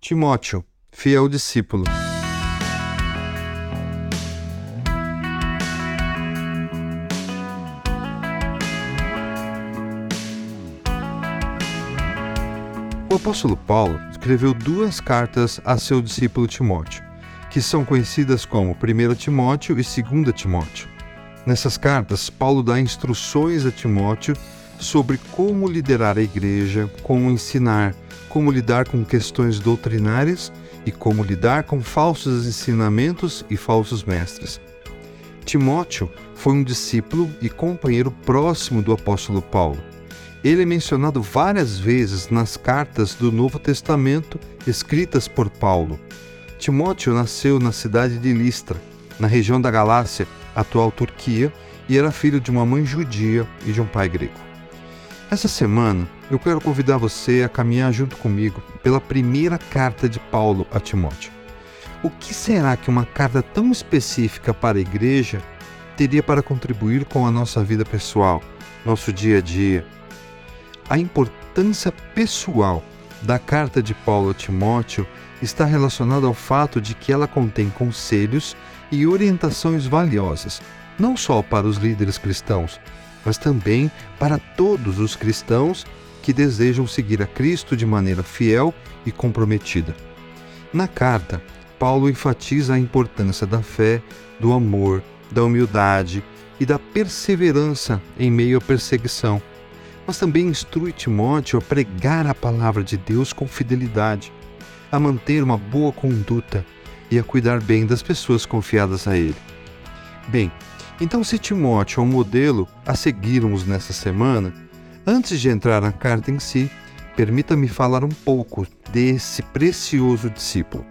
Timóteo, fiel discípulo. O apóstolo Paulo escreveu duas cartas a seu discípulo Timóteo, que são conhecidas como 1 Timóteo e 2 Timóteo. Nessas cartas, Paulo dá instruções a Timóteo sobre como liderar a igreja, como ensinar, como lidar com questões doutrinárias e como lidar com falsos ensinamentos e falsos mestres. Timóteo foi um discípulo e companheiro próximo do apóstolo Paulo. Ele é mencionado várias vezes nas cartas do Novo Testamento escritas por Paulo. Timóteo nasceu na cidade de Listra, na região da Galácia, atual Turquia, e era filho de uma mãe judia e de um pai grego. Essa semana, eu quero convidar você a caminhar junto comigo pela primeira carta de Paulo a Timóteo. O que será que uma carta tão específica para a igreja teria para contribuir com a nossa vida pessoal, nosso dia a dia? A importância pessoal da carta de Paulo a Timóteo está relacionada ao fato de que ela contém conselhos e orientações valiosas, não só para os líderes cristãos, mas também para todos os cristãos que desejam seguir a Cristo de maneira fiel e comprometida. Na carta, Paulo enfatiza a importância da fé, do amor, da humildade e da perseverança em meio à perseguição, mas também instrui Timóteo a pregar a palavra de Deus com fidelidade, a manter uma boa conduta e a cuidar bem das pessoas confiadas a ele. Bem, então se Timóteo é um modelo a seguirmos nessa semana, Antes de entrar na carta em si, permita-me falar um pouco desse precioso discípulo.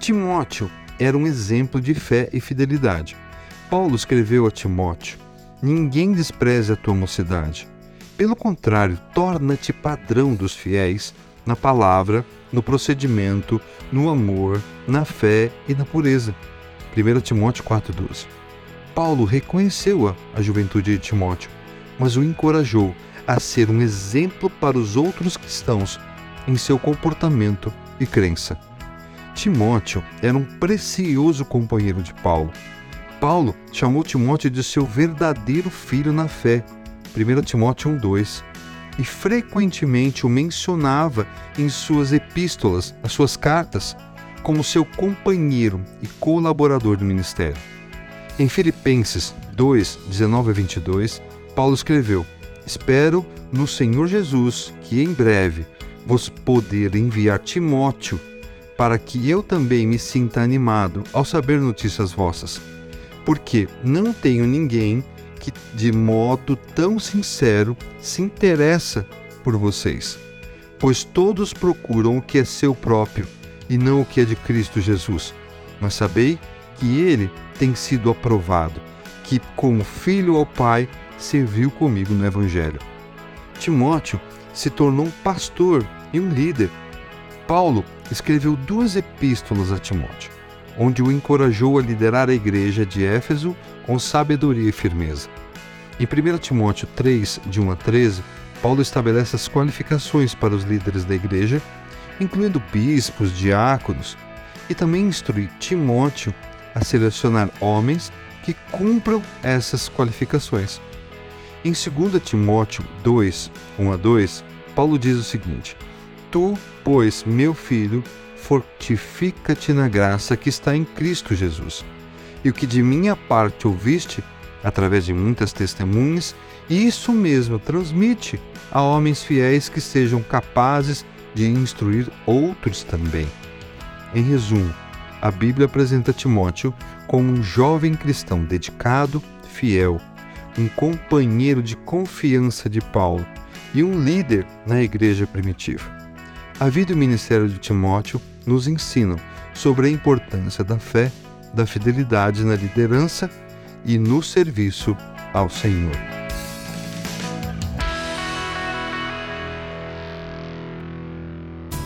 Timóteo era um exemplo de fé e fidelidade. Paulo escreveu a Timóteo: Ninguém despreze a tua mocidade. Pelo contrário, torna-te padrão dos fiéis na palavra, no procedimento, no amor, na fé e na pureza. 1 Timóteo 4,12. Paulo reconheceu a, juventude de Timóteo mas o encorajou a ser um exemplo para os outros cristãos em seu comportamento e crença. Timóteo era um precioso companheiro de Paulo. Paulo chamou Timóteo de seu verdadeiro filho na fé, 1 Timóteo 1,2, e frequentemente o mencionava em suas epístolas, as suas cartas, como seu companheiro e colaborador do ministério. Em Filipenses 2, 19 a 22, Paulo escreveu: Espero no Senhor Jesus que em breve vos poder enviar Timóteo, para que eu também me sinta animado ao saber notícias vossas. Porque não tenho ninguém que de modo tão sincero se interessa por vocês, pois todos procuram o que é seu próprio e não o que é de Cristo Jesus. Mas sabei que ele tem sido aprovado, que como filho ao Pai serviu comigo no Evangelho. Timóteo se tornou um pastor e um líder. Paulo escreveu duas epístolas a Timóteo, onde o encorajou a liderar a igreja de Éfeso com sabedoria e firmeza. Em 1 Timóteo 3, de 1 a 13, Paulo estabelece as qualificações para os líderes da igreja, incluindo bispos, diáconos, e também instrui Timóteo a selecionar homens que cumpram essas qualificações. Em 2 Timóteo 2, 1 a 2, Paulo diz o seguinte: Tu, pois, meu filho, fortifica-te na graça que está em Cristo Jesus. E o que de minha parte ouviste, através de muitas testemunhas, isso mesmo transmite a homens fiéis que sejam capazes de instruir outros também. Em resumo, a Bíblia apresenta Timóteo como um jovem cristão dedicado, fiel, um companheiro de confiança de Paulo e um líder na igreja primitiva. A vida e o ministério de Timóteo nos ensinam sobre a importância da fé, da fidelidade na liderança e no serviço ao Senhor.